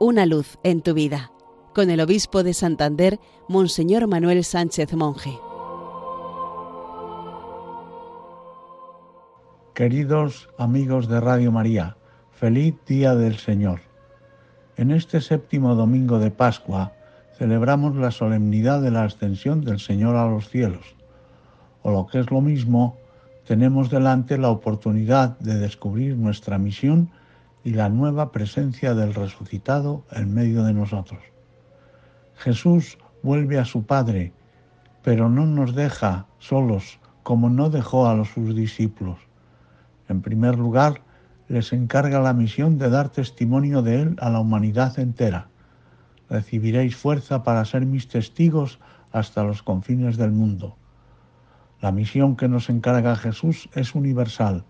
Una luz en tu vida, con el obispo de Santander, Monseñor Manuel Sánchez Monje. Queridos amigos de Radio María, feliz día del Señor. En este séptimo domingo de Pascua celebramos la solemnidad de la ascensión del Señor a los cielos. O lo que es lo mismo, tenemos delante la oportunidad de descubrir nuestra misión y la nueva presencia del resucitado en medio de nosotros. Jesús vuelve a su Padre, pero no nos deja solos como no dejó a los sus discípulos. En primer lugar, les encarga la misión de dar testimonio de Él a la humanidad entera. Recibiréis fuerza para ser mis testigos hasta los confines del mundo. La misión que nos encarga Jesús es universal.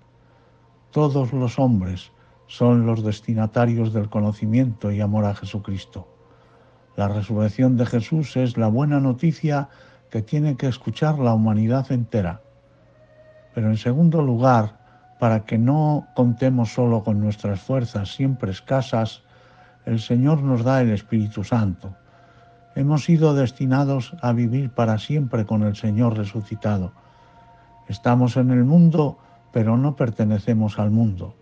Todos los hombres, son los destinatarios del conocimiento y amor a Jesucristo. La resurrección de Jesús es la buena noticia que tiene que escuchar la humanidad entera. Pero en segundo lugar, para que no contemos solo con nuestras fuerzas siempre escasas, el Señor nos da el Espíritu Santo. Hemos sido destinados a vivir para siempre con el Señor resucitado. Estamos en el mundo, pero no pertenecemos al mundo.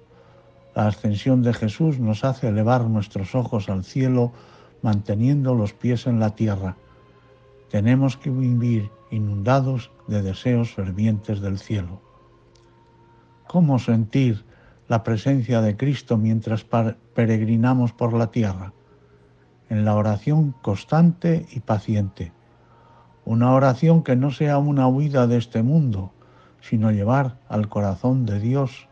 La ascensión de Jesús nos hace elevar nuestros ojos al cielo manteniendo los pies en la tierra. Tenemos que vivir inundados de deseos fervientes del cielo. ¿Cómo sentir la presencia de Cristo mientras peregrinamos por la tierra? En la oración constante y paciente. Una oración que no sea una huida de este mundo, sino llevar al corazón de Dios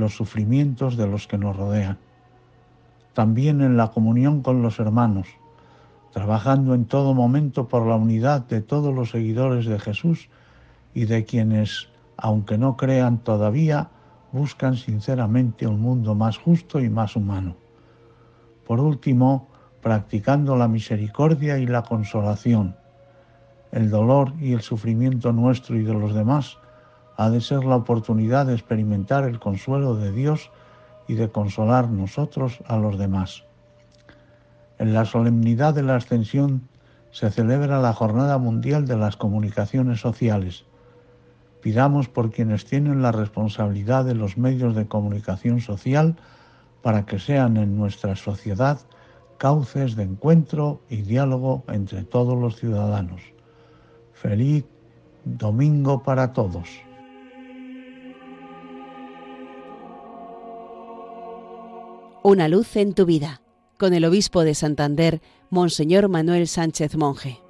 los sufrimientos de los que nos rodean. También en la comunión con los hermanos, trabajando en todo momento por la unidad de todos los seguidores de Jesús y de quienes, aunque no crean todavía, buscan sinceramente un mundo más justo y más humano. Por último, practicando la misericordia y la consolación. El dolor y el sufrimiento nuestro y de los demás ha de ser la oportunidad de experimentar el consuelo de Dios y de consolar nosotros a los demás. En la solemnidad de la Ascensión se celebra la Jornada Mundial de las Comunicaciones Sociales. Pidamos por quienes tienen la responsabilidad de los medios de comunicación social para que sean en nuestra sociedad cauces de encuentro y diálogo entre todos los ciudadanos. Feliz domingo para todos. Una luz en tu vida, con el obispo de Santander, Monseñor Manuel Sánchez Monje.